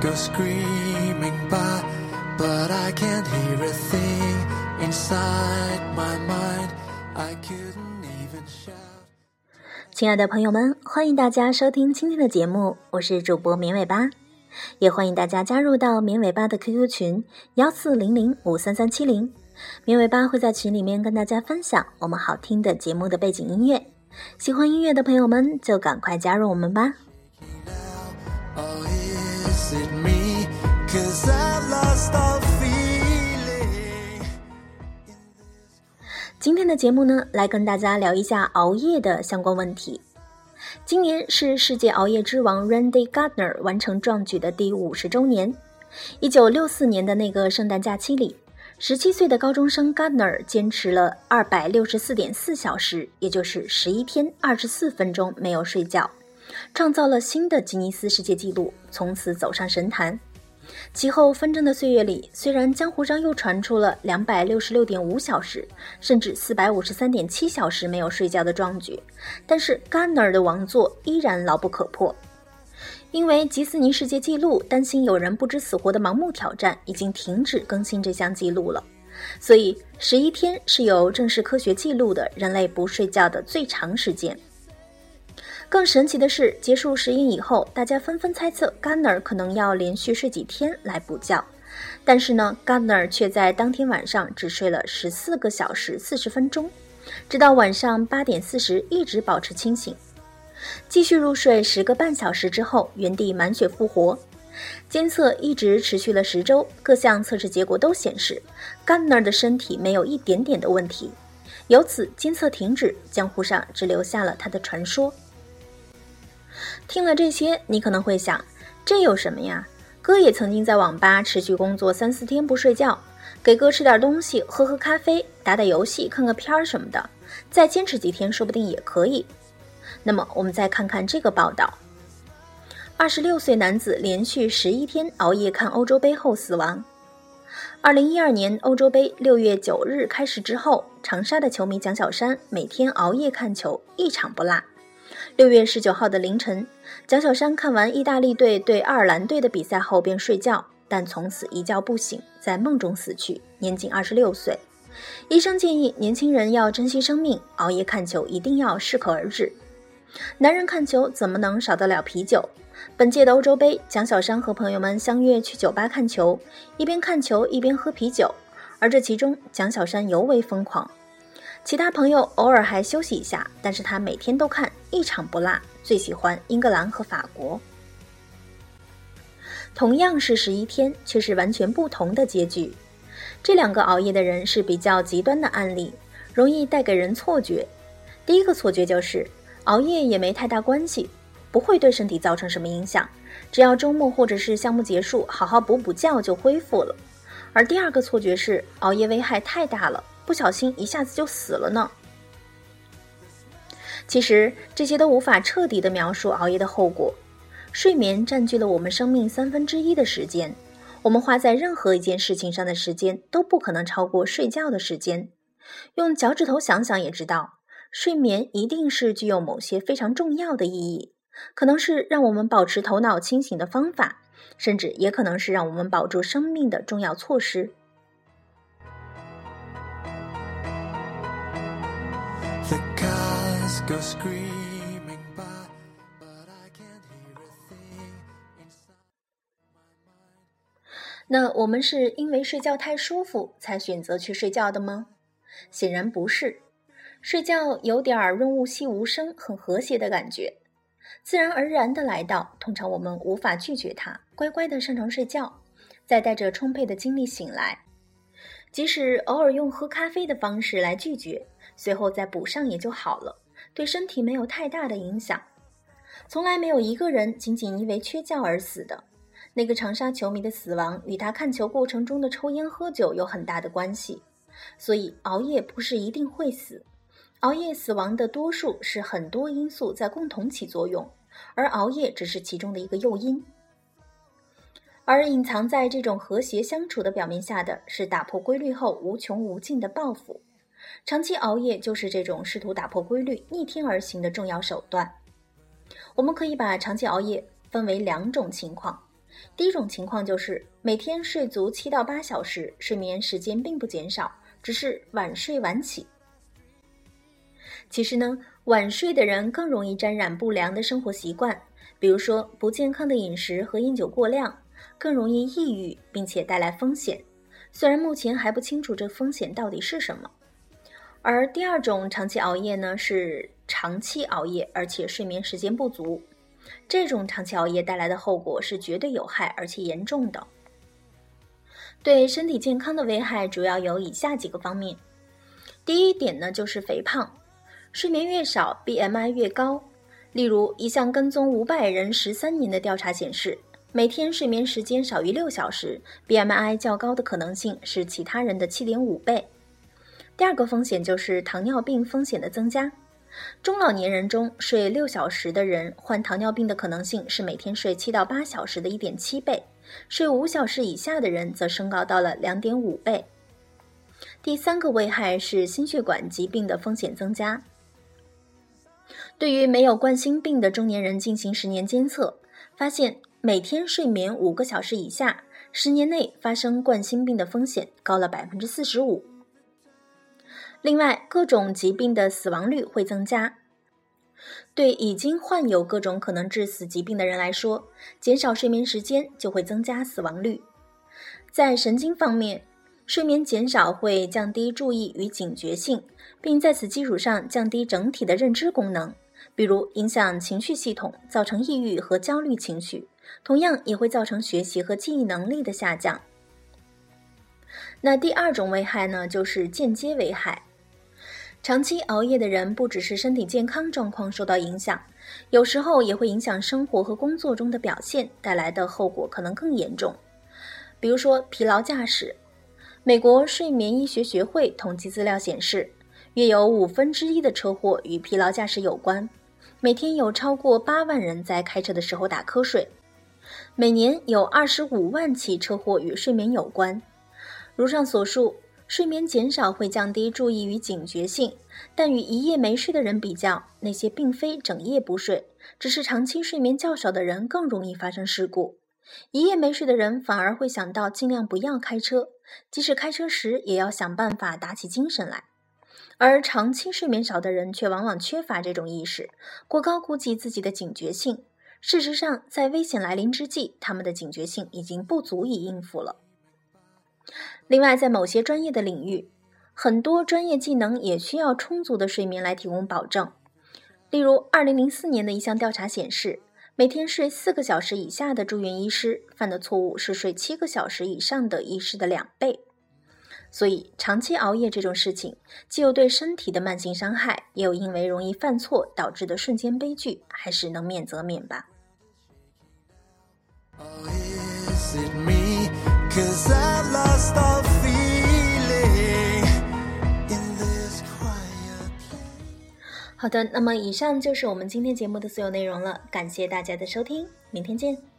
go screaming by, but I can't hear a thing inside my mind. I couldn't even shout. 亲爱的朋友们，欢迎大家收听今天的节目，我是主播绵尾巴，也欢迎大家加入到绵尾巴的 QQ 群幺四零零五三三七零，绵尾巴会在群里面跟大家分享我们好听的节目的背景音乐，喜欢音乐的朋友们就赶快加入我们吧。今天的节目呢，来跟大家聊一下熬夜的相关问题。今年是世界熬夜之王 Randy Gardner 完成壮举的第五十周年。一九六四年的那个圣诞假期里，十七岁的高中生 Gardner 坚持了二百六十四点四小时，也就是十一天二十四分钟没有睡觉，创造了新的吉尼斯世界纪录，从此走上神坛。其后纷争的岁月里，虽然江湖上又传出了两百六十六点五小时，甚至四百五十三点七小时没有睡觉的壮举，但是 Garner 的王座依然牢不可破。因为吉斯尼世界纪录担心有人不知死活的盲目挑战，已经停止更新这项记录了，所以十一天是有正式科学记录的人类不睡觉的最长时间。更神奇的是，结束实验以后，大家纷纷猜测 Gardner 可能要连续睡几天来补觉，但是呢，Gardner 却在当天晚上只睡了十四个小时四十分钟，直到晚上八点四十一直保持清醒，继续入睡十个半小时之后，原地满血复活。监测一直持续了十周，各项测试结果都显示 Gardner 的身体没有一点点的问题，由此监测停止，江湖上只留下了他的传说。听了这些，你可能会想，这有什么呀？哥也曾经在网吧持续工作三四天不睡觉，给哥吃点东西，喝喝咖啡，打打游戏，看个片儿什么的，再坚持几天，说不定也可以。那么，我们再看看这个报道：二十六岁男子连续十一天熬夜看欧洲杯后死亡。二零一二年欧洲杯六月九日开始之后，长沙的球迷蒋小山每天熬夜看球，一场不落。六月十九号的凌晨，蒋小山看完意大利队对爱尔兰队的比赛后便睡觉，但从此一觉不醒，在梦中死去，年仅二十六岁。医生建议年轻人要珍惜生命，熬夜看球一定要适可而止。男人看球怎么能少得了啤酒？本届的欧洲杯，蒋小山和朋友们相约去酒吧看球，一边看球一边喝啤酒，而这其中蒋小山尤为疯狂。其他朋友偶尔还休息一下，但是他每天都看，一场不落。最喜欢英格兰和法国。同样是十一天，却是完全不同的结局。这两个熬夜的人是比较极端的案例，容易带给人错觉。第一个错觉就是熬夜也没太大关系，不会对身体造成什么影响，只要周末或者是项目结束，好好补补觉就恢复了。而第二个错觉是熬夜危害太大了。不小心一下子就死了呢。其实这些都无法彻底的描述熬夜的后果。睡眠占据了我们生命三分之一的时间，我们花在任何一件事情上的时间都不可能超过睡觉的时间。用脚趾头想想也知道，睡眠一定是具有某些非常重要的意义，可能是让我们保持头脑清醒的方法，甚至也可能是让我们保住生命的重要措施。Go screaming by, but I can't hear a thing inside. 那我们是因为睡觉太舒服才选择去睡觉的吗？显然不是。睡觉有点润物细无声、很和谐的感觉，自然而然的来到，通常我们无法拒绝它，乖乖的上床睡觉，再带着充沛的精力醒来。即使偶尔用喝咖啡的方式来拒绝，随后再补上也就好了，对身体没有太大的影响。从来没有一个人仅仅因为缺觉而死的。那个长沙球迷的死亡与他看球过程中的抽烟喝酒有很大的关系，所以熬夜不是一定会死。熬夜死亡的多数是很多因素在共同起作用，而熬夜只是其中的一个诱因。而隐藏在这种和谐相处的表面下的是打破规律后无穷无尽的报复。长期熬夜就是这种试图打破规律、逆天而行的重要手段。我们可以把长期熬夜分为两种情况：第一种情况就是每天睡足七到八小时，睡眠时间并不减少，只是晚睡晚起。其实呢，晚睡的人更容易沾染不良的生活习惯，比如说不健康的饮食和饮酒过量，更容易抑郁，并且带来风险。虽然目前还不清楚这风险到底是什么。而第二种长期熬夜呢，是长期熬夜，而且睡眠时间不足。这种长期熬夜带来的后果是绝对有害而且严重的。对身体健康的危害主要有以下几个方面。第一点呢，就是肥胖。睡眠越少，BMI 越高。例如，一项跟踪五百人十三年的调查显示，每天睡眠时间少于六小时，BMI 较高的可能性是其他人的七点五倍。第二个风险就是糖尿病风险的增加。中老年人中睡六小时的人患糖尿病的可能性是每天睡七到八小时的一点七倍，睡五小时以下的人则升高到了两点五倍。第三个危害是心血管疾病的风险增加。对于没有冠心病的中年人进行十年监测，发现每天睡眠五个小时以下，十年内发生冠心病的风险高了百分之四十五。另外，各种疾病的死亡率会增加。对已经患有各种可能致死疾病的人来说，减少睡眠时间就会增加死亡率。在神经方面，睡眠减少会降低注意与警觉性，并在此基础上降低整体的认知功能，比如影响情绪系统，造成抑郁和焦虑情绪。同样也会造成学习和记忆能力的下降。那第二种危害呢，就是间接危害。长期熬夜的人，不只是身体健康状况受到影响，有时候也会影响生活和工作中的表现，带来的后果可能更严重。比如说疲劳驾驶。美国睡眠医学学会统计资料显示，约有五分之一的车祸与疲劳驾驶有关。每天有超过八万人在开车的时候打瞌睡，每年有二十五万起车祸与睡眠有关。如上所述。睡眠减少会降低注意与警觉性，但与一夜没睡的人比较，那些并非整夜不睡，只是长期睡眠较少的人更容易发生事故。一夜没睡的人反而会想到尽量不要开车，即使开车时也要想办法打起精神来。而长期睡眠少的人却往往缺乏这种意识，过高估计自己的警觉性。事实上，在危险来临之际，他们的警觉性已经不足以应付了。另外，在某些专业的领域，很多专业技能也需要充足的睡眠来提供保证。例如，2004年的一项调查显示，每天睡四个小时以下的住院医师犯的错误是睡七个小时以上的医师的两倍。所以，长期熬夜这种事情，既有对身体的慢性伤害，也有因为容易犯错导致的瞬间悲剧，还是能免则免吧。好的，那么以上就是我们今天节目的所有内容了，感谢大家的收听，明天见。